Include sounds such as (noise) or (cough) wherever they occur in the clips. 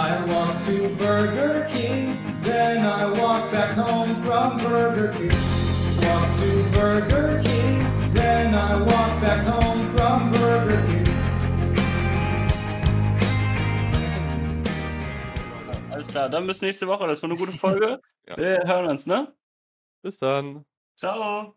I walk to Burger King, then I walk back home from Burger King. Walk to Burger King, then I walk back home from Burger King. Alles klar, dann bis nächste Woche. Das war eine gute Folge. (laughs) Ja. Wir hören uns, ne? Bis dann. Ciao.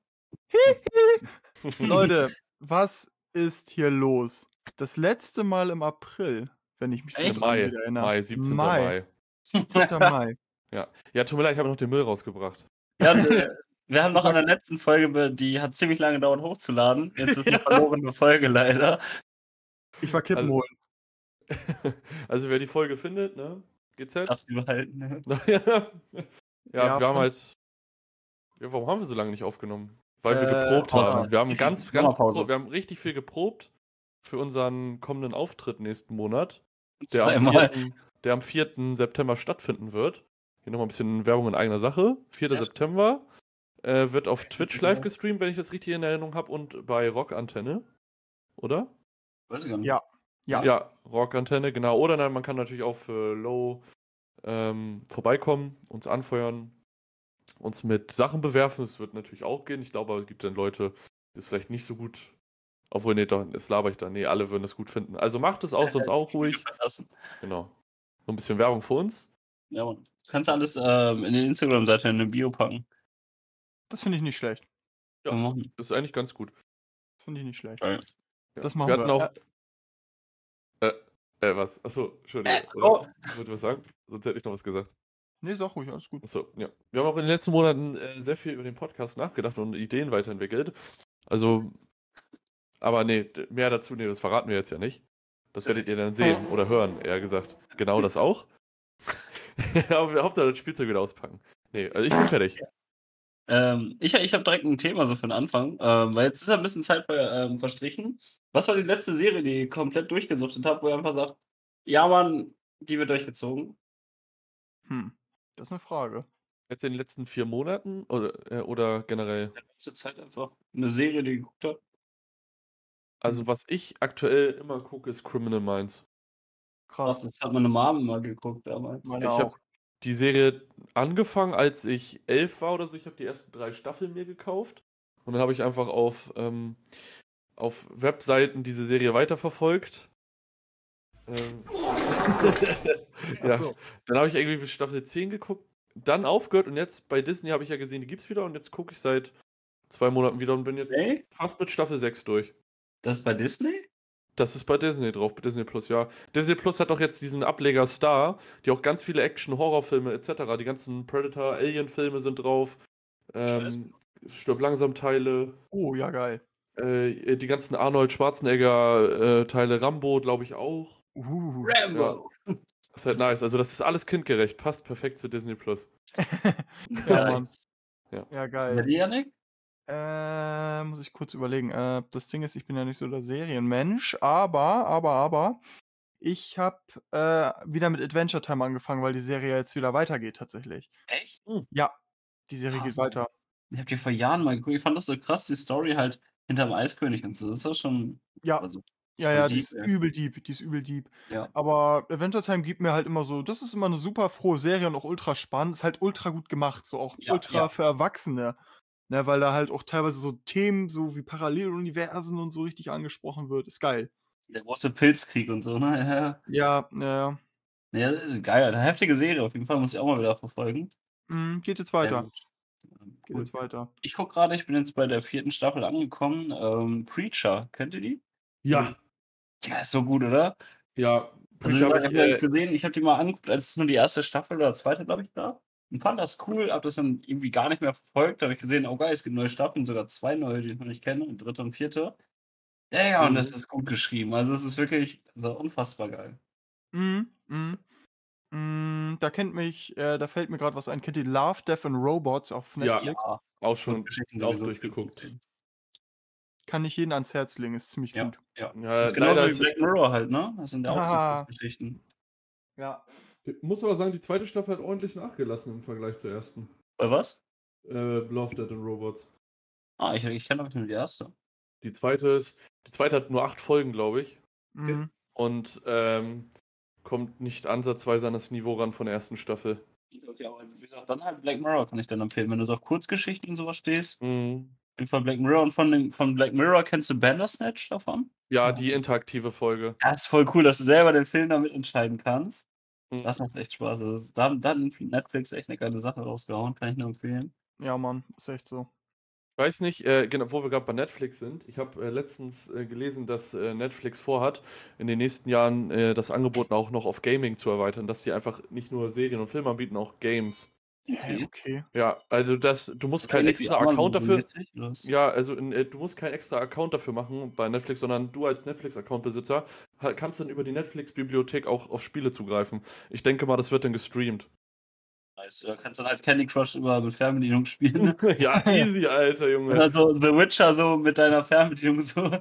(laughs) Leute, (laughs) was ist hier los? Das letzte Mal im April, wenn ich mich so Echt? dran Mai, erinnere. Mai, 17. Mai. 17. (laughs) Mai. Ja. ja, tut mir leid, ich habe noch den Müll rausgebracht. Ja, wir, (laughs) wir haben noch an der letzten Folge, die hat ziemlich lange gedauert hochzuladen. Jetzt ist eine (laughs) verlorene Folge leider. Ich war Kippen Also- holen. Also wer die Folge findet, ne? GZ. Darfst du behalten. Ne? ja, ja, wir haben halt. Ja, warum haben wir so lange nicht aufgenommen? Weil wir Äh, geprobt Pause. haben. Wir haben ganz, ganz wir haben richtig viel geprobt für unseren kommenden Auftritt nächsten Monat, der am, Zweimal. 4., der am 4. September stattfinden wird. Hier nochmal ein bisschen Werbung in eigener Sache. 4. Ja. September äh, wird auf Twitch genau. live gestreamt, wenn ich das richtig in Erinnerung habe, und bei Rockantenne. Oder? Weiß ich gar nicht. Ja. Ja. Ja, Rockantenne, genau. Oder nein, man kann natürlich auch für Low ähm, vorbeikommen, uns anfeuern, uns mit Sachen bewerfen. Das wird natürlich auch gehen. Ich glaube, es gibt dann Leute, die es vielleicht nicht so gut. Obwohl, nee, doch, das laber ich da. Nee, alle würden es gut finden. Also macht es auch, sonst auch ruhig. Verlassen. Genau. So ein bisschen Werbung für uns. Ja, Mann. Du kannst alles ähm, in die Instagram-Seite in eine Bio packen. Das finde ich nicht schlecht. Ja. Machen. Das ist eigentlich ganz gut. Das finde ich nicht schlecht. Ja. Das machen wir. hatten wir. auch. Äh, äh, was? Achso, Entschuldigung. Äh, Oder? oh. Wollt ihr was sagen? Sonst hätte ich noch was gesagt. Nee, sag ruhig, alles gut. Achso, ja. Wir haben auch in den letzten Monaten äh, sehr viel über den Podcast nachgedacht und Ideen weiterentwickelt. Also, aber nee, mehr dazu, nee, das verraten wir jetzt ja nicht. Das werdet ihr dann sehen oder hören, eher gesagt. Genau das auch. (laughs) aber wir Hauptsache das Spielzeug wieder auspacken. Nee, also ich bin fertig. Ähm, ich ich habe direkt ein Thema so für den Anfang, ähm, weil jetzt ist ja ein bisschen Zeit ver, ähm, verstrichen. Was war die letzte Serie, die ihr komplett durchgesuchtet habt, wo ihr einfach sagt, ja Mann, die wird durchgezogen? Hm. Das ist eine Frage. Jetzt in den letzten vier Monaten oder, äh, oder generell? In letzter Zeit einfach eine Serie, die ihr geguckt habt. Also, was ich aktuell immer gucke, ist Criminal Minds. Krass, das hat meine Mom mal geguckt damals. Meine Ich habe die Serie angefangen, als ich elf war oder so. Ich habe die ersten drei Staffeln mir gekauft. Und dann habe ich einfach auf, ähm, auf Webseiten diese Serie weiterverfolgt. Ähm, (laughs) ja, so. dann habe ich irgendwie bis Staffel 10 geguckt, dann aufgehört und jetzt bei Disney habe ich ja gesehen, die gibt's wieder und jetzt gucke ich seit zwei Monaten wieder und bin jetzt Hey? fast mit Staffel 6 durch. Das ist bei Disney? Das ist bei Disney drauf, bei Disney Plus, ja. Disney Plus hat doch jetzt diesen Ableger Star, die auch ganz viele Action-Horrorfilme etc. Die ganzen Predator, Alien-Filme sind drauf. Ähm, Stirb langsam Teile, Oh, ja, geil. äh, die ganzen Arnold Schwarzenegger-Teile, Rambo, glaube ich auch. Uh. Rambo! Das ist halt nice. Also, das ist alles kindgerecht, passt perfekt zu Disney Plus. (laughs) Ja. Nice. Ja, Bei geil. Janik? Äh, muss ich kurz überlegen. Äh, das Ding ist, ich bin ja nicht so der Serienmensch, aber, aber, aber, ich habe äh, wieder mit Adventure Time angefangen, weil die Serie jetzt wieder weitergeht tatsächlich. Echt? Ja, die Serie Krass, geht weiter. Ich hab die vor Jahren mal geguckt. Ich fand das so krass, die Story halt hinterm Eiskönig und so. Das war schon. Ja, Also, ja, ja, die ist ja. übel deep, die ist übel deep. Ja. Aber Adventure Time gibt mir halt immer so, das ist immer eine super frohe Serie und auch ultra spannend. Ist halt ultra gut gemacht, so auch Ja, ultra ja. für Erwachsene. Ne, weil da halt auch teilweise so Themen, so wie Paralleluniversen und so richtig angesprochen wird. Ist geil. der große Pilzkrieg und so, ne? Ja, Ja, ja. ja. ja geil, eine heftige Serie auf jeden Fall, muss ich auch mal wieder verfolgen. Mhm, geht jetzt weiter. Ähm, Geht jetzt weiter. Ich gucke gerade, ich bin jetzt bei der vierten Staffel angekommen. Ähm, Preacher, kennt ihr die? Ja, Ja, ist so gut, oder? ja. Also, ich hab habe ich, hab äh, gesehen, ich habe die mal angeguckt, als es nur die erste Staffel oder zweite, glaube ich, gab. Und fand das cool, habe das dann irgendwie gar nicht mehr verfolgt. Da habe ich gesehen, oh geil, es gibt neue Staffeln, sogar zwei neue, die ich noch nicht kenne, dritte und vierte. Ja, ja, und Mhm. das ist gut geschrieben. Also, es ist wirklich so unfassbar geil. Mhm, mhm. Mm, da kennt mich, äh, da fällt mir gerade was ein. Kennt ihr Love, Death and Robots auf Ja. Netflix? auch schon auch durchgeguckt. Kann ich jeden ans Herz legen, ist ziemlich Ja, gut. ja. Ja, Das ist genauso wie Black Mirror halt, ne? Das sind ja auch so. Kurzgeschichten. Ja. Ich muss aber sagen, die zweite Staffel hat ordentlich nachgelassen im Vergleich zur ersten. Bei was? Äh, Love, Dead and Robots. Ah, ich, ich kenne aber nur die erste. Die zweite ist, die zweite hat nur acht Folgen, glaube ich. Mhm. Und ähm, kommt nicht ansatzweise an das Niveau ran von der ersten Staffel. Ja, aber wie gesagt, dann halt Black Mirror kann ich dann empfehlen, wenn du so auf Kurzgeschichten und sowas stehst. Mhm. Fall Black Mirror und von, dem, von Black Mirror kennst du Bandersnatch davon? Ja, die interaktive Folge. Das ist voll cool, dass du selber den Film damit entscheiden kannst. Mhm. Das macht echt Spaß. Also, da, da hat Netflix echt eine geile Sache rausgehauen, kann ich nur empfehlen. Ja, Mann, ist echt so. Ich weiß nicht, äh, genau, wo wir gerade bei Netflix sind. Ich habe äh, letztens äh, gelesen, dass äh, Netflix vorhat, in den nächsten Jahren äh, das Angebot auch noch auf Gaming zu erweitern, dass die einfach nicht nur Serien und Filme anbieten, auch Games. Hä, okay. Ja, also das, du musst keinen extra Amazon Account dafür. Ja, also in, äh, du musst keinen extra Account dafür machen bei Netflix, sondern du als Netflix-Account-Besitzer kannst dann über die Netflix-Bibliothek auch auf Spiele zugreifen. Ich denke mal, das wird dann gestreamt. Nice. Du kannst dann halt Candy Crush über Fernbedienung spielen. (laughs) (laughs) ja, easy, Alter, Junge. Oder so The Witcher so mit deiner Fernbedienung so. (laughs)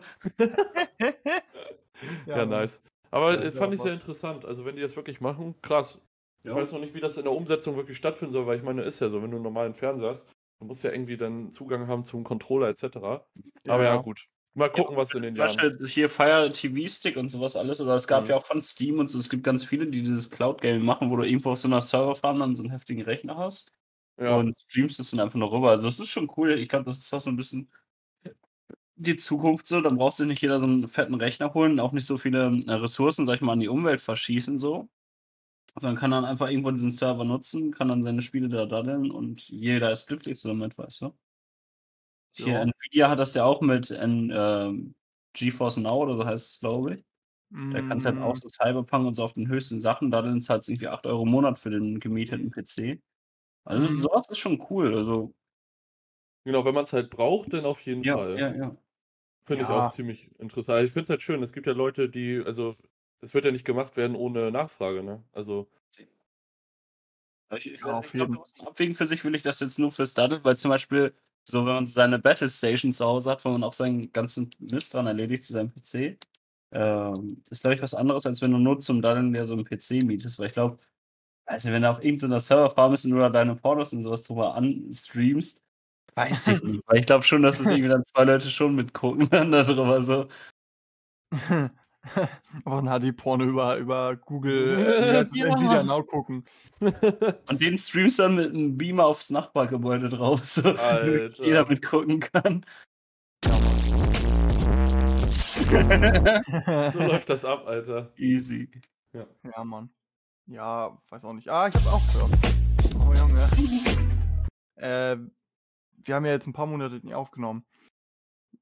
Ja, Mann. nice. Aber Das äh, fand ich sehr interessant. Also, wenn die das wirklich machen, krass. Ich Ja. weiß noch nicht, wie das in der Umsetzung wirklich stattfinden soll, weil ich meine, ist ja so, wenn du einen normalen Fernseher hast, du musst ja irgendwie dann Zugang haben zum Controller etc. Aber ja, Ja. gut. Mal gucken, was in den Zum Jahren. Beispiel hier Fire TV Stick und sowas alles. Oder es gab Mhm. ja auch von Steam und so. Es gibt ganz viele, die dieses Cloud-Gaming machen, wo du irgendwo auf so einer Serverfarm dann so einen heftigen Rechner hast. Ja. Und streamst es dann einfach noch rüber. Also das ist schon cool. Ich glaube, das ist auch so ein bisschen die Zukunft so. Dann braucht sich nicht jeder so einen fetten Rechner holen, auch nicht so viele äh, Ressourcen, sag ich mal, an die Umwelt verschießen so. Sondern kann dann einfach irgendwo diesen Server nutzen, kann dann seine Spiele da daddeln und jeder ist glücklich so damit, weißt du? Hier, Ja. Nvidia hat das ja auch mit N, ähm, GeForce Now oder so heißt es, glaube ich. Da kannst du halt auch Mm, so Cyberpunk und so auf den höchsten Sachen, daddeln zahlst du irgendwie 8 Euro im Monat für den gemieteten PC. Also Mhm. sowas ist schon cool. Also Genau, wenn man es halt braucht, dann auf jeden ja, Fall. ja, ja. Finde ich Ja. auch ziemlich interessant. Ich finde es halt schön. Es gibt ja Leute, die, also, es wird ja nicht gemacht werden ohne Nachfrage, ne? Also, Ich, ich, Ja, ich glaube, abwägen für sich, will ich das jetzt nur fürs Daddel, weil zum Beispiel, so wenn man seine Battle Station zu Hause hat, wo man auch seinen ganzen Mist dran erledigt zu seinem PC, ähm, ist, glaube ich, was anderes, als wenn du nur zum Daddeln der so einen PC mietest, weil ich glaube, also wenn du auf irgendeiner Serverfarm bist und da deine Pornos und sowas drüber anstreamst, weiß ich nicht, (laughs) weil ich glaube schon, dass es (laughs) irgendwie dann zwei Leute schon mitgucken dann darüber so. (laughs) (laughs) Aber ein HD-Porno über, über Google, äh, Ja. Nvidia Now gucken. (laughs) Und den streamst dann mit einem Beamer aufs Nachbargebäude drauf, so damit jeder mitgucken kann. so läuft das ab, Alter. Easy. ja, Mann. Ja, weiß auch nicht. Ah, ich hab's auch gehört. Oh, Junge. (laughs) äh, wir haben ja jetzt ein paar Monate nicht aufgenommen.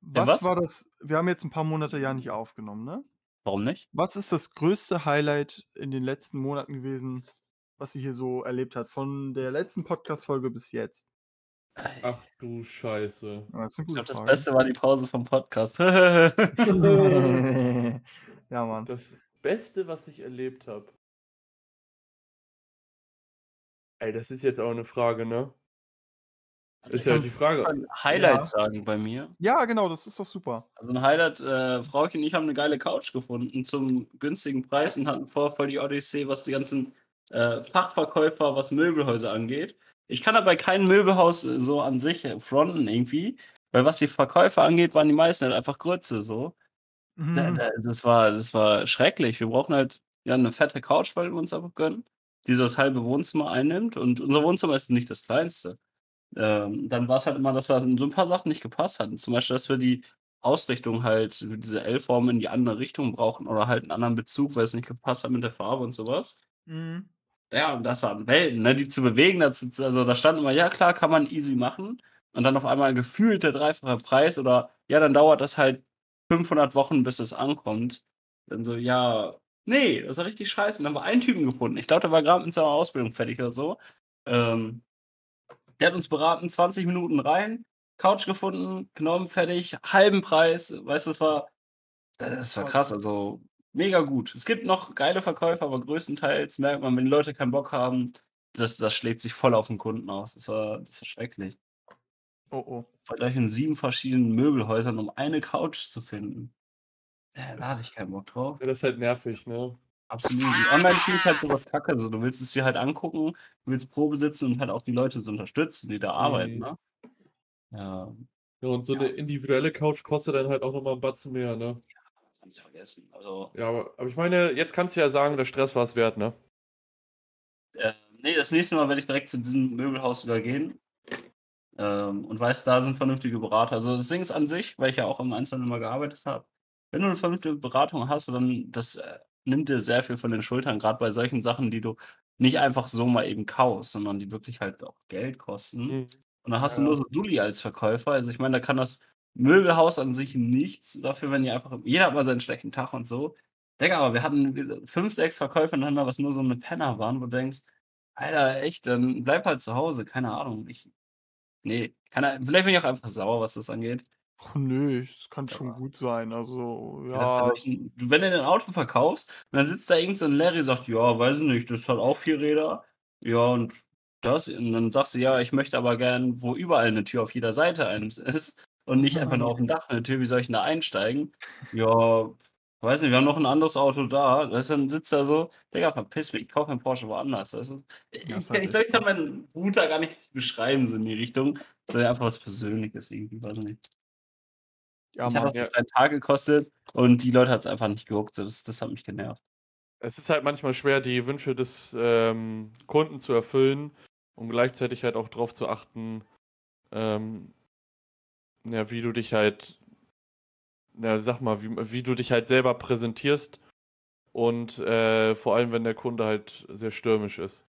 Ja, Was, was? war das? Wir haben jetzt ein paar Monate ja nicht aufgenommen, ne? Warum nicht? Was ist das größte Highlight in den letzten Monaten gewesen, was ihr hier so erlebt habt? Von der letzten Podcast-Folge bis jetzt? Ach du Scheiße. Ja, Ich glaube, das. Beste war die Pause vom Podcast. (laughs) ja, Mann. Das Beste, was ich erlebt habe. Ey, das ist jetzt auch eine Frage, ne? Also Ist ja die Frage. ein Highlight Ja. sagen bei mir. Ja, genau, das ist doch super. Also ein Highlight, äh, Frauke und ich haben eine geile Couch gefunden zum günstigen Preis und hatten vor voll die Odyssee, was die ganzen äh, Fachverkäufer, was Möbelhäuser angeht. Ich kann aber kein Möbelhaus äh, so an sich äh, fronten irgendwie, weil was die Verkäufer angeht, waren die meisten halt einfach Grütze so. Mhm. da, das, war, das war schrecklich. Wir brauchen halt ja eine fette Couch, weil wir uns einfach gönnen, die so das halbe Wohnzimmer einnimmt. Und unser Wohnzimmer ist nicht das kleinste. Ähm, dann war es halt immer, dass da so ein paar Sachen nicht gepasst hatten. Zum Beispiel, dass wir die Ausrichtung halt, diese L-Form in die andere Richtung brauchen oder halt einen anderen Bezug, weil es nicht gepasst hat mit der Farbe und sowas. Mhm. Ja, und das waren Welten, ne, die zu bewegen. Ist- also da stand immer, ja klar, kann man easy machen. Und dann auf einmal gefühlt der dreifache Preis oder ja, dann dauert das halt 500 Wochen, bis es ankommt. Dann so, ja, nee, das war richtig scheiße. Und dann haben wir einen Typen gefunden. Ich glaube, der war gerade mit seiner Ausbildung fertig oder so. Ähm, der hat uns beraten, 20 Minuten rein, Couch gefunden, genommen, fertig, halben Preis. Weißt du, das war, das war krass. Also mega gut. Es gibt noch geile Verkäufer, aber größtenteils merkt man, wenn die Leute keinen Bock haben, das, das schlägt sich voll auf den Kunden aus. Das war, das war schrecklich. Oh, oh. Vergleich in sieben verschiedenen Möbelhäusern, um eine Couch zu finden. Da hatte ich keinen Bock drauf. Ja, das ist halt nervig, ne? Absolut. Und online finde ich halt sowas kacke. Also, du willst es dir halt angucken, du willst Probe sitzen und halt auch die Leute so unterstützen, die da arbeiten, Mhm. ne? Ja. Ja, und so eine individuelle Couch kostet dann halt auch nochmal ein Batzen mehr, ne? kannst du vergessen. Also, Ja, aber, aber ich meine, jetzt kannst du ja sagen, der Stress war es wert, ne? äh, nee, das nächste Mal werde ich direkt zu diesem Möbelhaus wieder gehen. Ähm, und weiß, da sind vernünftige Berater. Also das Ding ist an sich, weil ich ja auch im Einzelnen immer gearbeitet habe, wenn du eine vernünftige Beratung hast, dann das äh, nimmt dir sehr viel von den Schultern, gerade bei solchen Sachen, die du nicht einfach so mal eben kaufst, sondern die wirklich halt auch Geld kosten. Mhm. Und dann hast du Ja. nur so Dulli als Verkäufer. Also ich meine, da kann das Möbelhaus an sich nichts dafür, wenn die einfach. Jeder hat mal seinen schlechten Tag und so. Digga, aber wir hatten fünf, sechs Verkäufer ineinander, was nur so eine Penner waren, wo du denkst, Alter, echt, dann bleib halt zu Hause, keine Ahnung. Ich, nee, keine, vielleicht bin ich auch einfach sauer, was das angeht. Ach nö, das kann schon Aber- gut sein. Also, Wie gesagt, bei ja. du- wenn du ein Auto verkaufst, und dann sitzt da irgend so ein Larry, sagt, ja, weiß ich nicht, das hat auch vier Räder. Ja, und das, und dann sagst du, ja, ich möchte aber gern, wo überall eine Tür auf jeder Seite eines (laughs) ist und nicht einfach nur (laughs) auf dem Dach eine Tür, wie soll ich denn da einsteigen? Ja, weiß nicht, wir haben noch ein anderes Auto da. Weißt dann sitzt da so, Digga, verpiss mich, ich kaufe einen Porsche woanders. Weißt du? Ich, Ja, ist ich, halt ich glaube, ich kann meinen Router gar nicht beschreiben, so in die Richtung. sondern einfach was Persönliches irgendwie, weiß nicht. Ja, ich habe Mann. das Ja. drei Tage gekostet und die Leute hat es einfach nicht gehuckt. Das, das hat mich genervt. Es ist halt manchmal schwer, die Wünsche des ähm, Kunden zu erfüllen und gleichzeitig halt auch darauf zu achten, ähm, ja, wie du dich halt, ja, sag mal, wie, wie du dich halt selber präsentierst und äh, vor allem, wenn der Kunde halt sehr stürmisch ist.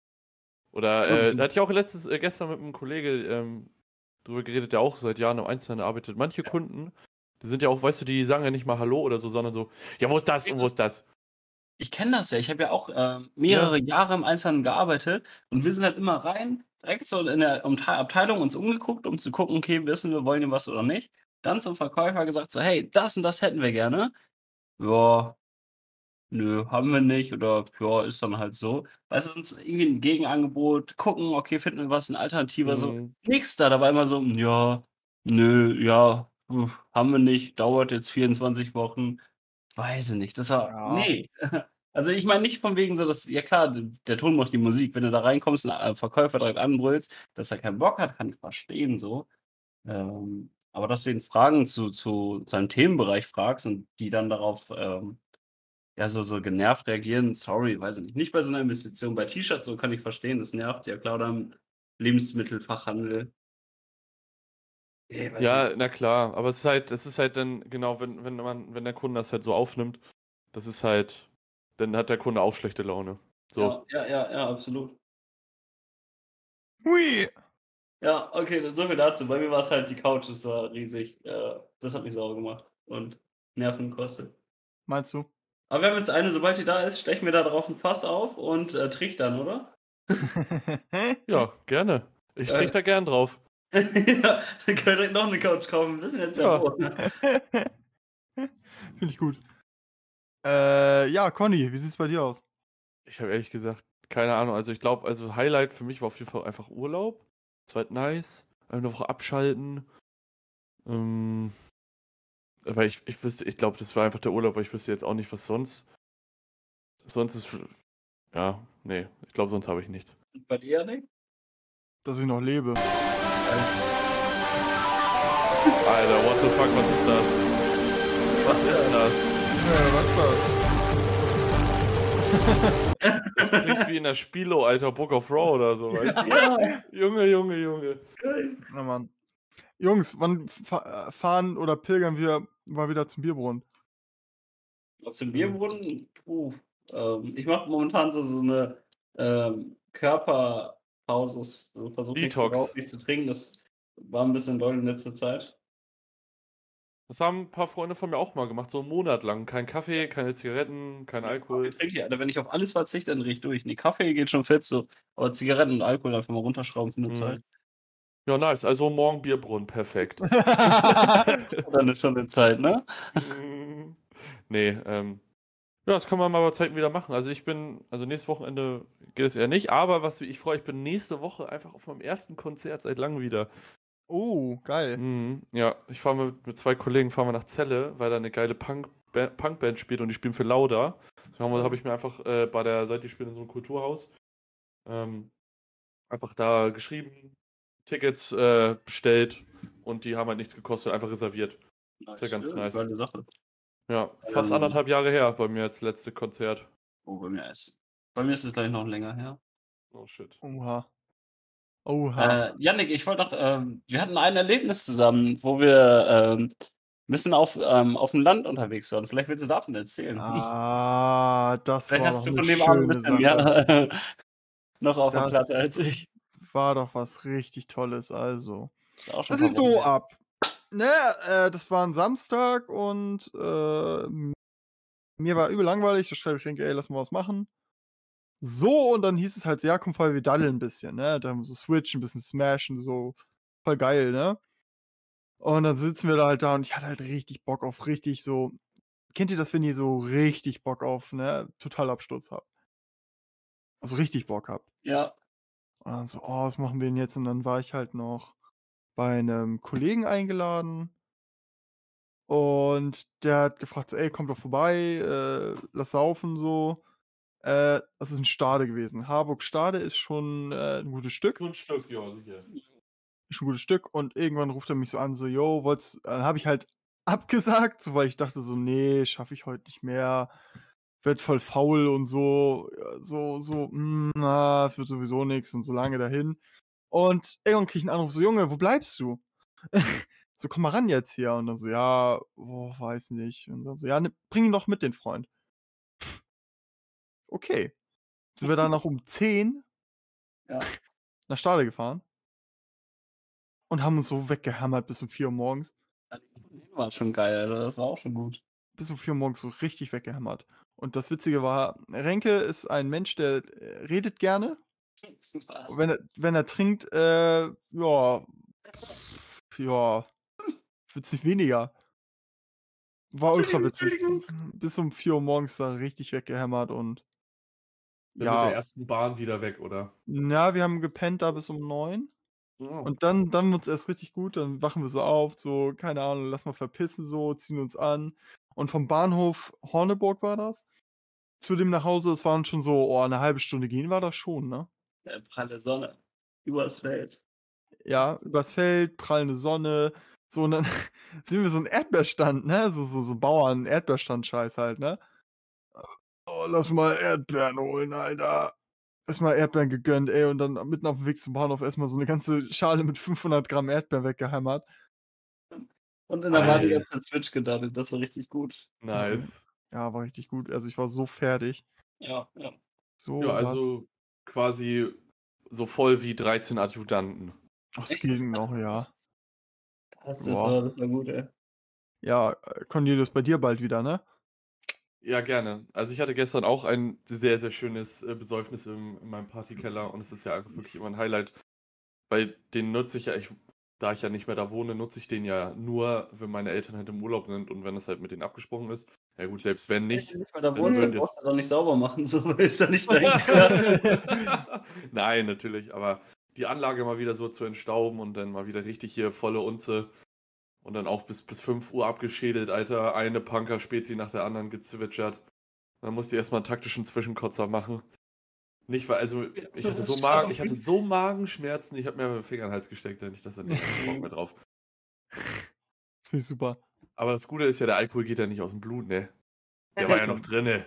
Oder äh, da hatte ich auch letztes, äh, gestern mit einem Kollege ähm, drüber geredet, der auch seit Jahren im Einzelnen arbeitet. Manche Kunden, die sind ja auch, weißt du, die sagen ja nicht mal Hallo oder so, sondern so, ja, wo ist das und wo ist das? Ich kenne das ja. Ich habe ja auch ähm, mehrere Jahre im Einzelnen gearbeitet und wir sind halt immer rein, direkt so in der Abteilung uns umgeguckt, um zu gucken, okay, wissen wir, wollen wir was oder nicht. Dann zum Verkäufer gesagt, so, hey, das und das hätten wir gerne. Ja, nö, haben wir nicht oder ja, ist dann halt so. Weißt du, sonst irgendwie ein Gegenangebot, gucken, okay, finden wir was, ein Alternativer, so. Mhm. Nix da, da war immer so, ja, nö, ja, haben wir nicht, dauert jetzt 24 Wochen. Weiß ich nicht, das war Ja. ne. (laughs) Also, ich meine nicht von wegen so, dass ja klar, der Ton macht die Musik. Wenn du da reinkommst und ein Verkäufer direkt anbrüllst, dass er keinen Bock hat, kann ich verstehen so. Ähm, aber dass du ihn Fragen zu zu seinem Themenbereich fragst und die dann darauf, ähm, ja, so so genervt reagieren, sorry, weiß ich nicht. Nicht bei so 'ner Investition. Bei T-Shirts so kann ich verstehen, das nervt, ja klar, oder im Lebensmittelfachhandel. Ne, weiß Ja, nicht. na klar, aber es ist halt, es ist halt dann, genau, wenn, wenn man, wenn der Kunde das halt so aufnimmt, das ist halt, dann hat der Kunde auch schlechte Laune. So. Ja, ja, ja, ja, absolut. Hui. Ja, okay, dann so viel dazu. Bei mir war es halt die Couch, das war riesig. Äh, das hat mich sauer gemacht und Nerven gekostet. Meinst du? Aber wir haben jetzt eine, sobald die da ist, stechen wir da drauf ein Fass auf und äh, trichtern, oder? (laughs) Ja, gerne. Ich krieg da gern drauf. (laughs) ja, dann können wir direkt noch eine Couch kaufen. Wir wissen jetzt ja. (laughs) Finde ich gut. Äh, ja, Conny, wie sieht's bei dir aus? Ich habe ehrlich gesagt keine Ahnung. Also ich glaube, also Highlight für mich war auf jeden Fall einfach Urlaub. War halt nice. Eine Woche abschalten. Ähm, weil ich, ich wüsste, ich glaube, das war einfach der Urlaub, weil ich wüsste jetzt auch nicht, was sonst. Sonst ist. Ja, nee, ich glaube, sonst habe ich nichts. Und Bei dir, Nick? Dass ich noch lebe. Alter, what the fuck, was ist das? Was ist das? Ja, was ist das? (laughs) Das klingt wie in der Spielo, Alter, Book of Raw oder so, weißt du? Ja, Junge, Junge, Junge. geil. Na Mann. Jungs, wann fa fahren oder pilgern wir mal wieder zum Bierbrunnen? Zum Bierbrunnen? Puh. Ähm, ich mache momentan so, so eine ähm, Körperpause. So versuche nichts zu Detox. rauchen, nichts zu trinken. Das war ein bisschen doll in letzter Zeit. Das haben ein paar Freunde von mir auch mal gemacht, so einen Monat lang. Kein Kaffee, keine Zigaretten, kein Alkohol. Ich trinke, Alter, wenn ich auf alles verzichte, dann ich durch. Nee, Kaffee geht schon fit so. Aber Zigaretten und Alkohol einfach mal runterschrauben für eine Mhm. Zeit. Ja, nice. Also morgen Bierbrunnen, perfekt. Dann ist schon eine Zeit, ne? (laughs) Nee, ähm. Ja, das kann man mal bei Zeiten wieder machen. Also ich bin, also nächstes Wochenende geht es eher nicht, aber was ich freue, ich bin nächste Woche einfach auf meinem ersten Konzert seit langem wieder. oh, geil. Mhm, ja, ich fahre mit, mit zwei Kollegen fahren wir nach Celle, weil da eine geile Punk Punkband spielt und die spielen für Lauda. Da habe hab ich mir einfach äh, bei der Seite, die spielen in so einem Kulturhaus, ähm, einfach da geschrieben, Tickets äh, bestellt und die haben halt nichts gekostet, einfach reserviert. Nice. ja ganz nice. Geile Sache. Ja, fast Ähm. anderthalb Jahre her bei mir als letzte Konzert. Oh, bei mir ist bei mir ist es gleich noch länger her. Oh shit. Oha. Oha. Äh, Yannick, ich wollte noch, ähm, wir hatten ein Erlebnis zusammen, wo wir ähm, ein bisschen auf, ähm, auf dem Land unterwegs waren. Vielleicht willst du davon erzählen. ah, (laughs) das Vielleicht war hast doch du eine von dem Abend ein schöne bisschen Sache. mehr (laughs) noch auf Das- Platte als ich. War doch was richtig Tolles, also. ist auch schon Das Wochen so ab. Ne, äh, das war ein Samstag und äh, mir war übel langweilig. Da schreibe ich Renke, ey, lass mal was machen. So, und dann hieß es halt, ja, komm voll, wir daddeln ein bisschen, ne? Da haben wir so Switch, ein bisschen smashen, so voll geil, ne? Und dann sitzen wir da halt da und ich hatte halt richtig Bock auf richtig so. Kennt ihr das, wenn ihr so richtig Bock auf, ne? Totalabsturz habt? Also richtig Bock habt. Ja. Und dann so, oh, was machen wir denn jetzt? Und dann war ich halt noch bei einem Kollegen eingeladen. Und der hat gefragt, so, ey, komm doch vorbei, äh, lass saufen so. Äh, das ist ein Stade gewesen. Harburg Stade ist schon äh, ein gutes Stück. So ein Stück, ja, sicher. Ist schon ein gutes Stück. Und irgendwann ruft er mich so an, so, yo, wollt's. Dann habe ich halt (laughs) abgesagt, so, weil ich dachte so, nee, schaffe ich heute nicht mehr. Wird voll faul und so, so, so, mm, na, es wird sowieso nichts und so lange dahin. Und irgendwann krieg ich einen Anruf, so, Junge, wo bleibst du? (laughs) so, komm mal ran jetzt hier. Und dann so, ja, oh, weiß nicht. Und dann so, ja, ne, bring ihn doch mit, den Freund. Okay. Sind wir dann (laughs) noch um 10 Ja. nach Stade gefahren und haben uns so weggehämmert bis um 4 Uhr morgens. War schon geil, Alter. Das war auch schon gut. Bis um 4 Uhr morgens so richtig weggehämmert. Und das Witzige war, Renke ist ein Mensch, der äh, redet gerne. (laughs) Was? Wenn er, wenn er trinkt, äh, ja, ja, witzig weniger. War ultra witzig. Bis um 4 Uhr morgens da richtig weggehämmert und mit ja, der ersten Bahn wieder weg, oder? na, wir haben gepennt da bis um 9. Oh. Und dann, dann wird's erst richtig gut, dann wachen wir so auf, so, keine Ahnung, lass mal verpissen, so, ziehen uns an. Und vom Bahnhof Horneburg war das. Zu dem nach Hause, es waren schon so, oh, eine halbe Stunde gehen war das schon, ne? Der pralle Sonne. Übers Feld. Ja, übers Feld, prallende Sonne, so, und dann (laughs) sehen wir so einen Erdbeerstand, ne? So, so, so Bauern, Erdbeerstand-Scheiß halt, ne? Oh, lass mal Erdbeeren holen, Alter. Erstmal Erdbeeren gegönnt, ey, und dann mitten auf dem Weg zum Bahnhof erstmal so eine ganze Schale mit 500 Gramm Erdbeeren weggehämmert. Und in der war die Alter. ganze Switch gedaddelt. Das war richtig gut. Nice. Ja, war richtig gut. Also ich war so fertig. Ja, ja. So, Ja, also quasi so voll wie 13 Adjutanten. Ach, es ging noch, ja. Das, das, Boah. war, das war gut, ey. Ja, äh, Cornelius, bei dir bald wieder, ne? Ja, gerne. Also ich hatte gestern auch ein sehr, sehr schönes äh, Besäufnis im, in meinem Partykeller und es ist ja einfach wirklich immer ein Highlight. Bei den nutze ich ja, ich, da ich ja nicht mehr da wohne, nutze ich den ja nur, wenn meine Eltern halt im Urlaub sind und wenn es halt mit denen abgesprochen ist. Ja gut, selbst wenn nicht. Wenn du nicht mal da wohnst, dann brauchst du doch nicht sauber machen, (laughs) so weil ist ja nicht (laughs) Keller. (laughs) Nein, natürlich, aber die Anlage mal wieder so zu entstauben und dann mal wieder richtig hier volle Unze und dann auch bis, bis 5 Uhr abgeschädelt, Alter, eine Punker-Spezi nach der anderen gezwitschert. Dann musste ich erstmal einen taktischen Zwischenkotzer machen. Nicht, weil, also, ich hatte so, Magen, ich hatte so Magenschmerzen, ich habe mir den Finger in den Hals gesteckt, denn ich das dann nicht Bock mehr drauf. Das finde ich super. Aber das Gute ist ja, der Alkohol geht ja nicht aus dem Blut, ne? Der war ja noch (laughs) drinne.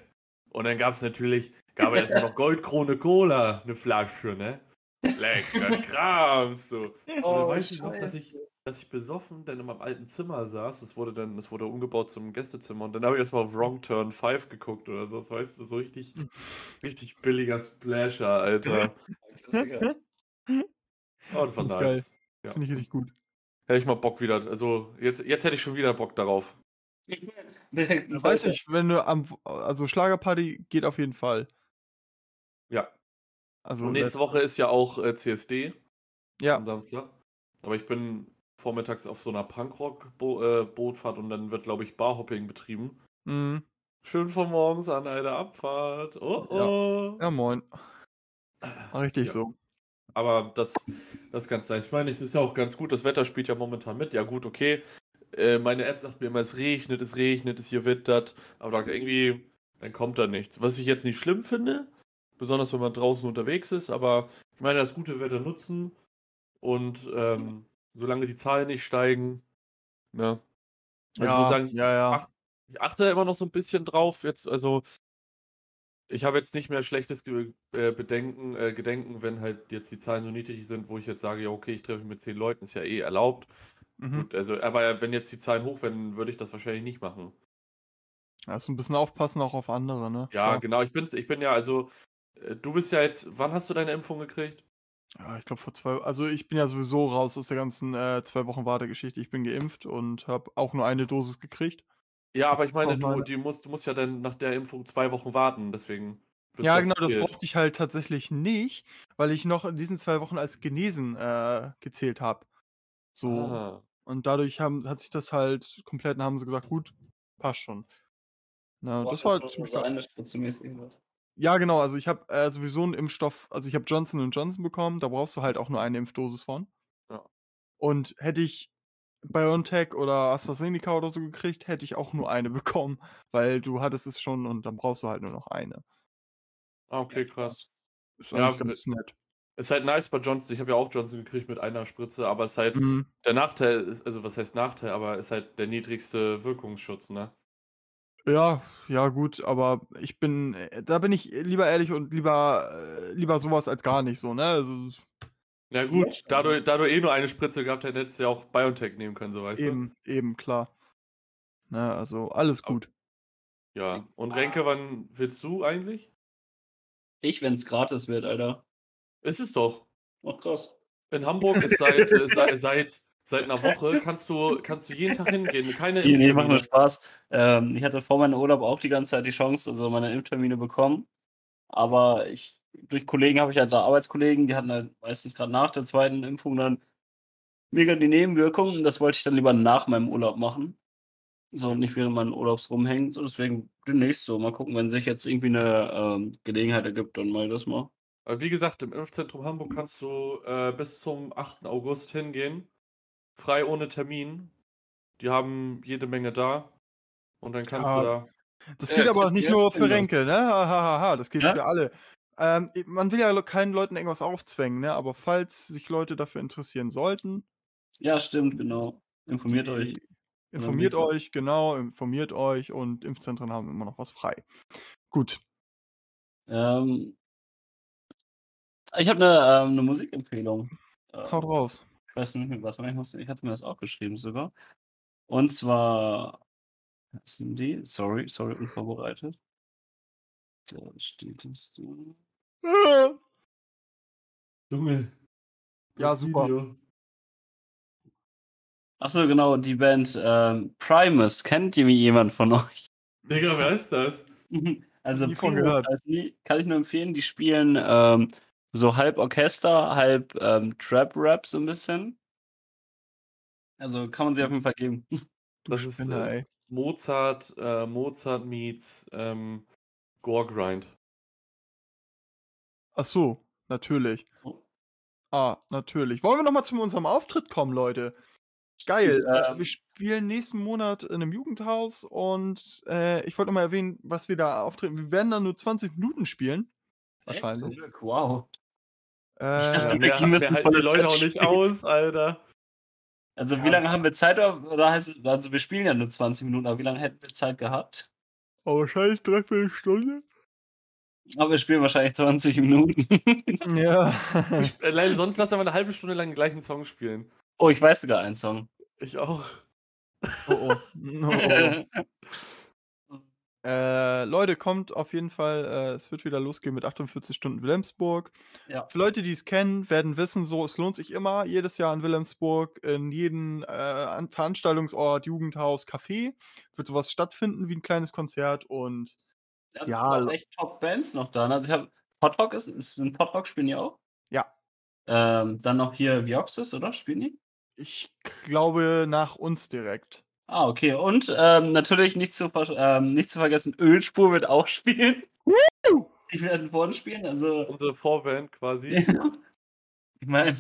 Und dann gab es natürlich, gab es erstmal noch Goldkrone Cola, eine Flasche, ne? Lecker (laughs) Kram, so. Oh, weiß ich noch, dass ich, dass ich besoffen dann in meinem alten Zimmer saß. Das wurde dann, das wurde umgebaut zum Gästezimmer. Und dann habe ich erstmal auf Wrong Turn 5 geguckt oder so. Das weißt du, so richtig, (laughs) richtig billiger Splasher, Alter. Oh, das war nice. Ja. Finde ich richtig gut. Hätte ich mal Bock wieder. Also, jetzt, jetzt hätte ich schon wieder Bock darauf. (laughs) Weiß ich, wenn du am, also Schlagerparty geht auf jeden Fall. Ja. Also Und nächste Woche ist ja auch äh, CSD Ja, am Samstag. Aber ich bin vormittags auf so einer Punkrock-Bootfahrt und dann wird, glaube ich, Barhopping betrieben. mhm. Schön von morgens an eine Abfahrt. Oh oh. ja moin. War richtig Ja. so. Aber das, das ist ganz nice. Ich meine, es ist ja auch ganz gut. Das Wetter spielt ja momentan mit. Ja, gut, okay. Äh, meine App sagt mir immer, es regnet, es regnet, es hier wittert. Aber dann irgendwie, dann kommt da nichts. Was ich jetzt nicht schlimm finde, besonders wenn man draußen unterwegs ist. Aber ich meine, das gute Wetter nutzen und ähm, solange die Zahlen nicht steigen, ne? Also ich muss sagen, ja, ja. Ich achte immer noch so ein bisschen drauf jetzt, also ich habe jetzt nicht mehr schlechtes Ge äh, Bedenken äh, Gedenken, wenn halt jetzt die Zahlen so niedrig sind, wo ich jetzt sage: „Ja, okay, ich treffe mich mit 10 Leuten, ist ja eh erlaubt.“ Mhm. Gut, also aber wenn jetzt die Zahlen hoch werden, würde ich das wahrscheinlich nicht machen. Ja, so 'n bisschen aufpassen auch auf andere, ne? Ja, Klar. genau. Ich bin ich bin ja also äh, du bist ja jetzt wann hast du deine Impfung gekriegt? Ja, ich glaube vor 2 also, ich bin ja sowieso raus aus der ganzen, äh, 2 Wochen Wartegeschichte. Ich bin geimpft und habe auch nur eine Dosis gekriegt. Ja, aber ich meine, du die musst du musst ja dann nach der Impfung 2 Wochen warten, deswegen Ja, das genau, das zählt. brauchte ich halt tatsächlich nicht, weil ich noch in diesen 2 Wochen als genesen, äh, gezählt habe. So. Ah. Und dadurch haben hat sich das halt komplett haben sie gesagt: „Gut, passt schon.“ Ne, das war halt ziemlich so eine Spritze mäßig was? Ja, genau, also ich habe, äh, sowieso 'n Impfstoff also ich habe Johnson& Johnson bekommen, da brauchst du halt auch nur eine Impfdosis von. Ja. Und hätte ich BioNTech oder AstraZeneca oder so gekriegt, hätte ich auch nur eine (laughs) bekommen, weil du hattest es schon und dann brauchst du halt nur noch eine. Ah, okay, krass. Ist Ja, ganz nett. ist halt nice bei Johnson. Ich habe ja auch Johnson gekriegt mit einer Spritze, aber ist halt Mhm. der Nachteil ist also was heißt Nachteil, aber ist halt der niedrigste Wirkungsschutz, ne? Ja, ja gut, aber ich bin äh, da bin ich lieber ehrlich und lieber äh, lieber so was als gar nicht so, ne? Also Ja Ja, gut, da du da du eh nur eine Spritze gehabt hättest, hättest du ja auch BioNTech nehmen können, so weißt du? eben, eben, klar. Ne, also alles gut. Ja. Und Renke, wann willst du eigentlich? Ich, wenn's gratis wird, Alter. Ist es doch. Oh, krass. In Hamburg ist seit äh, (laughs) sei seit seit 'ner Woche kannst du kannst du jeden Tag hingehen, keine Ne, ne, macht nur. Spaß. Ähm, ich hatte vor meinem Urlaub auch die ganze Zeit die Chance, also meine Impftermine bekommen. Aber ich durch Kollegen habe ich halt so Arbeitskollegen, die hatten halt meistens grad nach der 2. Impfung dann mega die Nebenwirkungen. Das wollte ich dann lieber nach meinem Urlaub machen. So und nicht während meines Urlaubs rumhängen. So, deswegen demnächst so. Mal gucken, wenn sich jetzt irgendwie 'ne, ähm, Gelegenheit ergibt, dann mache ich das mal. Äh, wie gesagt, im Impfzentrum Hamburg kannst du, äh, bis zum 8. August hingehen, frei ohne Termin. Die haben jede Menge da und dann kannst du Ja, da das Ja, gilt aber nicht du nur für Renke, ne? Ha, ha, ha, ha, das gilt Ja? für alle. Ähm, man will ja keinen Leuten irgendwas aufzwängen, ne? Aber falls sich Leute dafür interessieren sollten Ja, stimmt, genau. Informiert euch. informiert euch, genau, informiert euch und Impfzentren haben immer noch was frei. Gut. Ähm ich habe 'ne, ähm 'ne Musikempfehlung. Haut Ähm, raus. ich weiß nicht mehr mal, ich muss ich hatte mir das aufgeschrieben sogar. Und zwar was sind die? Sorry, sorry, unvorbereitet. Da steht es da. Junge, Ja, super. Video. Ach so, genau, die Band, ähm, Primus. Kennt die jemand von euch? Digga, wer ist das? (laughs) Also Nie von Primus gehört. kann ich nur empfehlen. Die spielen, ähm, so halb Orchester, halb, ähm, Trap-Rap so 'n bisschen. Also, kann man sich auf jeden Fall geben. Das ist, äh. Mozart äh, Mozart meets, ähm, Gore-Grind. Ach so, natürlich. So. Ah, natürlich. Wollen wir noch mal zu unserem Auftritt kommen, Leute? Geil. Äh, wir ähm spielen nächsten Monat in 'nem Jugendhaus und, äh, ich wollte noch mal erwähnen, was wir da auftreten wir werden da nur 20 Minuten spielen, Echt? Zum wahrscheinlich. Glück, wow. Ich Äh, dachte, Ja, wir mehr müssen halten die volle Leute Zeit auch nicht (laughs) spielen. aus, Alter. Also, wie Ja. lange haben wir Zeit oder oder heißt es also, wir spielen ja nur 20 Minuten, aber wie lange hätten wir Zeit gehabt? Oh, wahrscheinlich 3/4 Stunde. Aber wir spielen wahrscheinlich 20 Minuten. (laughs) Ja. Ich äh, nein, sonst lass wir mal 'ne 1/2 Stunde lang den gleichen Song spielen. Oh, ich weiß sogar einen Song. Ich auch. Oh, oh. Oh, oh. (laughs) Äh, Leute, kommt auf jeden Fall, äh, es wird wieder losgehen mit 48 Stunden Wilhelmsburg. Ja. Für Leute, die's kennen, werden wissen so, es lohnt sich immer jedes Jahr in Wilhelmsburg in jeden, äh, an Veranstaltungsort, Jugendhaus, Café wird so was stattfinden wie 'n kleines Konzert und Ja, ja, echt Top-Bands noch da, ne? Also, ich habe Podrock ist ist 'n Podrock spielen die auch? Ja. Ähm, dann noch hier Vioxx, oder? Spielen die? Ich glaube nach uns direkt. Ah, okay. Und, ähm, natürlich nicht zu ähm, nicht zu vergessen, Ölspur wird auch spielen. Woo! Die werden vorne spielen, also Unsere Vorband quasi. Ich meine,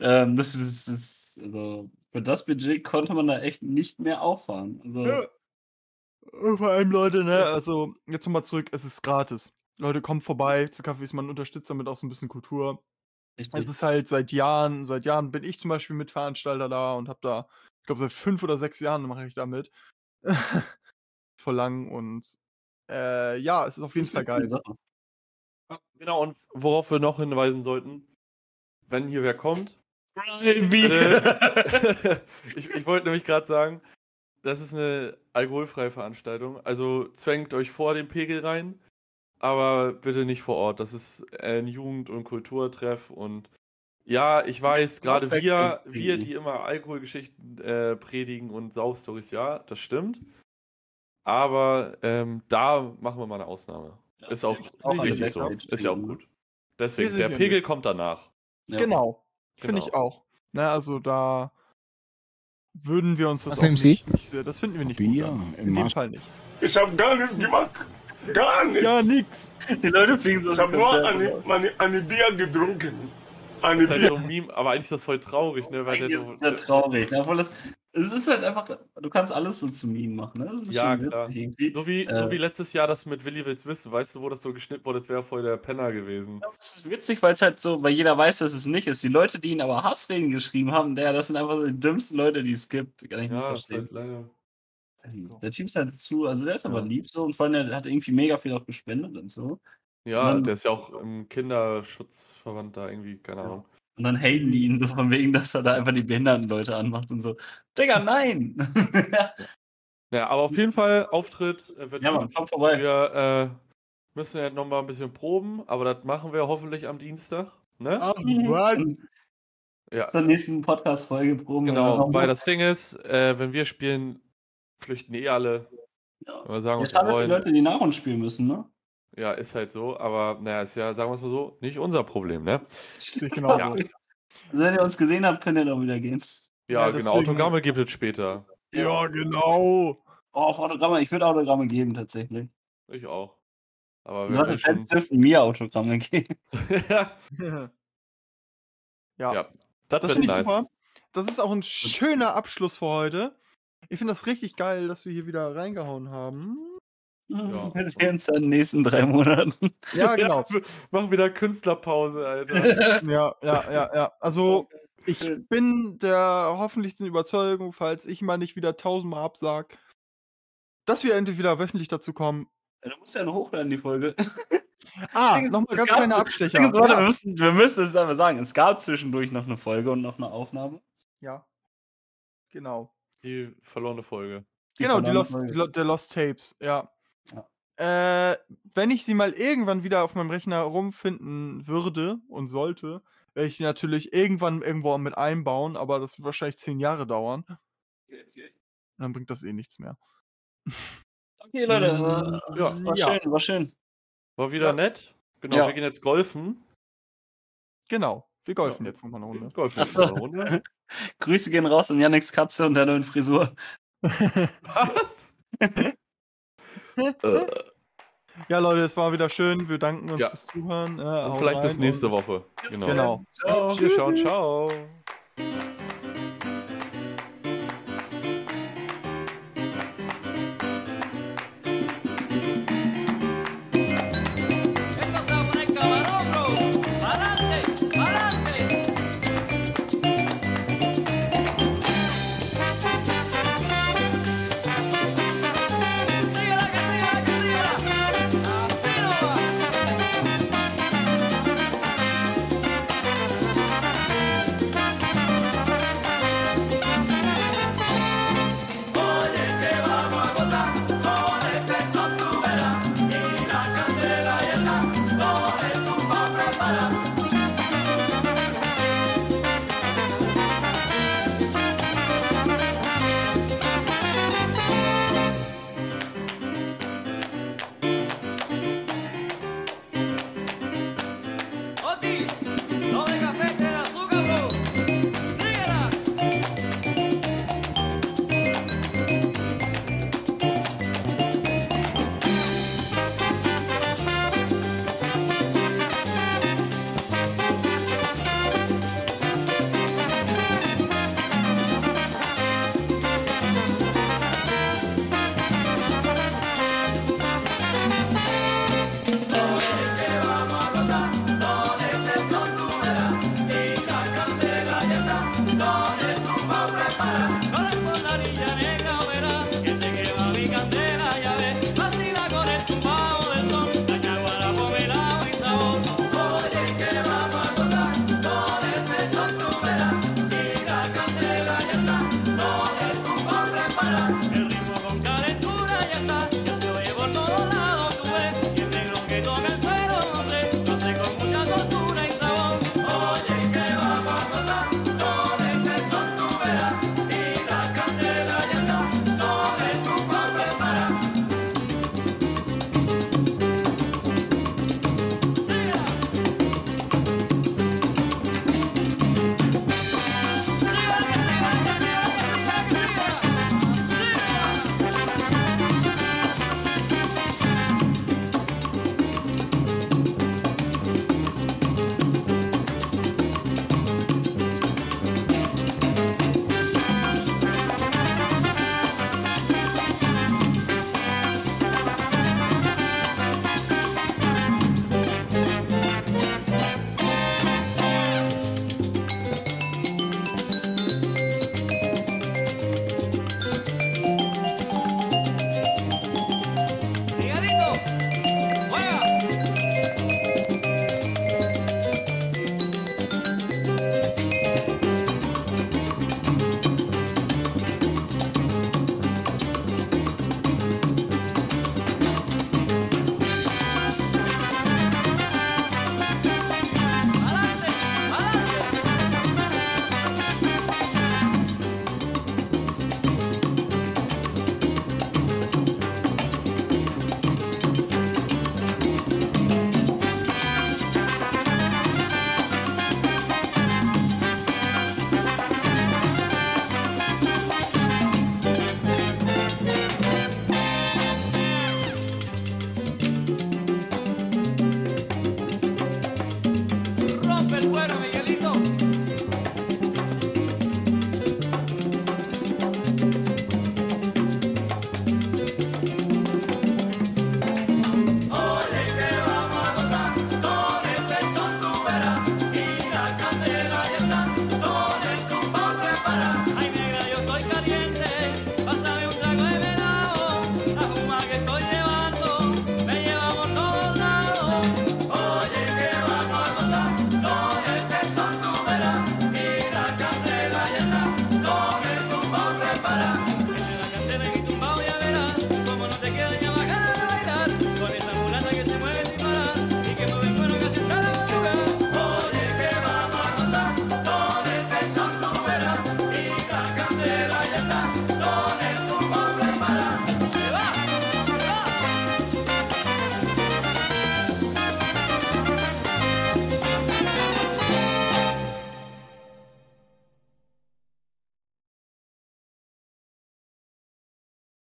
ähm, das ist ist also, für das Budget konnte man da echt nicht mehr auffahren. Also Ja. Vor allem, Leute, ne, also, jetzt noch mal zurück, es ist gratis. Leute, kommt vorbei zu Cafés, man unterstützt damit auch so 'n bisschen Kultur. Es Richtig. ist halt seit Jahren seit Jahren bin ich zum Beispiel Mitveranstalter da und habe da ich glaube, seit 5 oder 6 Jahren mache ich da mit. (laughs) voll lang und äh, ja, es ist auf jeden Fall geil. Genau, und worauf wir noch hinweisen sollten, wenn hier wer kommt. (laughs) (laughs) Ich ich wollte nämlich gerade sagen, das ist eine alkoholfreie Veranstaltung. Also zwängt euch vor den Pegel rein, aber bitte nicht vor Ort. Das ist ein Jugend- und Kulturtreff und ja, ich weiß, gerade wir, wir, die immer Alkoholgeschichten äh, predigen und Saufstories, ja, das stimmt. Aber ähm, da machen wir mal eine Ausnahme. Ist auch, auch richtig so. Ist ja auch gut. Deswegen, der ja Pegel nicht. kommt danach. Ja. Genau, finde ich Genau. auch. Ne, also da würden wir uns das Was auch nehmen Sie? nicht, nicht sehr, das finden wir nicht Bier gut. Im In dem Fall nicht. Ich habe gar nichts gemacht. Gar nichts. Ja, nix. Die Leute fliegen so Ich habe nur eine, eine, eine Bier getrunken. Eine Das ist halt so ein Meme, aber eigentlich ist das voll traurig, ne? Weil der, Eigentlich ist es ja traurig. ne? Obwohl das, es ist halt einfach, du kannst alles so zu Meme machen. Ne? Das ist Ja, schon klar. irgendwie. so, wie, so Äh. wie letztes Jahr das mit Willi will's wissen, weißt du, wo das so geschnitten wurde, als wäre voll der Penner gewesen. Das ist witzig, weil es halt so, weil jeder weiß, dass es nicht ist. Die Leute, die ihn aber Hassreden geschrieben haben, der, das sind einfach so die dümmsten Leute, die es gibt. Kann ich nicht Ja, ist verstehen. halt so. Der Typ ist halt zu, also der ist aber Ja. lieb so und vor allem der hat irgendwie mega viel auch gespendet und so. Ja, dann- der ist ja auch im Kinderschutzverband da irgendwie, keine Ahnung. Und dann haten die ihn so von wegen, dass er da einfach die behinderten Leute anmacht und so. Digga, nein! Ja, aber auf jeden Fall, Auftritt äh, wird ja, man, gut. komm vorbei. Wir äh, müssen ja noch mal ein bisschen proben, aber das machen wir hoffentlich am Dienstag. Ne? Was? Und Ja, zur nächsten Podcast-Folge proben genau. Weil das Ding ist, äh, wenn wir spielen, flüchten eh alle. Ja. Wir sagen, Ja, wir schade für die. Leute, die nach uns spielen müssen, ne? Ja, ist halt so. Aber naja, ist ja, sagen wir es mal so, nicht unser Problem, ne? Genauso. Ja. Also wenn ihr uns gesehen habt, könnt ihr doch wieder gehen. Ja, Ja, genau. deswegen- Autogramme gibt es später. Ja, genau. Oh, auf Autogramme. Ich würde Autogramme geben, tatsächlich. Ich auch. Aber wenn wir Leute, schon. Dürfen mir Autogramme (laughs) geben. (laughs) ja, ja, das, das wird finde ich nice. super. Das ist auch ein schöner Abschluss für heute. Ich finde das richtig geil, dass wir hier wieder reingehauen haben. Ja. Wir sehen uns dann in den nächsten drei Monaten. Ja, (laughs) genau. Ja, machen wieder Künstlerpause, Alter. (laughs) Ja, ja, ja, ja. Also, ich bin der hoffentlichsten Überzeugung, falls ich mal nicht wieder tausendmal absag, dass wir endlich wieder wöchentlich dazu kommen. Ja, Du musst ja noch hochladen, die Folge. Ah, (laughs) nochmal es ganz das Abstecher. Ist, warte, wir, müssen, wir müssen es aber sagen. Es gab zwischendurch noch eine Folge und noch eine Aufnahme. ja. Genau. Die verlorene Folge. Genau, die Lost, Folge. die der Lost Tapes, ja. Äh, wenn ich sie mal irgendwann wieder auf meinem Rechner rumfinden würde und sollte, werde ich die natürlich irgendwann irgendwo mit einbauen, aber das wird wahrscheinlich zehn Jahre dauern. Und dann bringt das eh nichts mehr. Okay, Leute. äh, Ja. war schön, war schön. War wieder Ja. nett. Genau, Ja. wir gehen jetzt golfen. Genau. Wir golfen Ja. jetzt nochmal eine Runde. Golfen jetzt mal eine Runde. (laughs) Grüße gehen raus an Yannicks Katze und der neuen Frisur. (laughs) Was? (laughs) ja, Leute, es war wieder schön. Wir danken uns Ja. fürs Zuhören. Äh, Und vielleicht bis nächste und- Woche. Genau. Genau. Ciao. Wir schauen, ciao.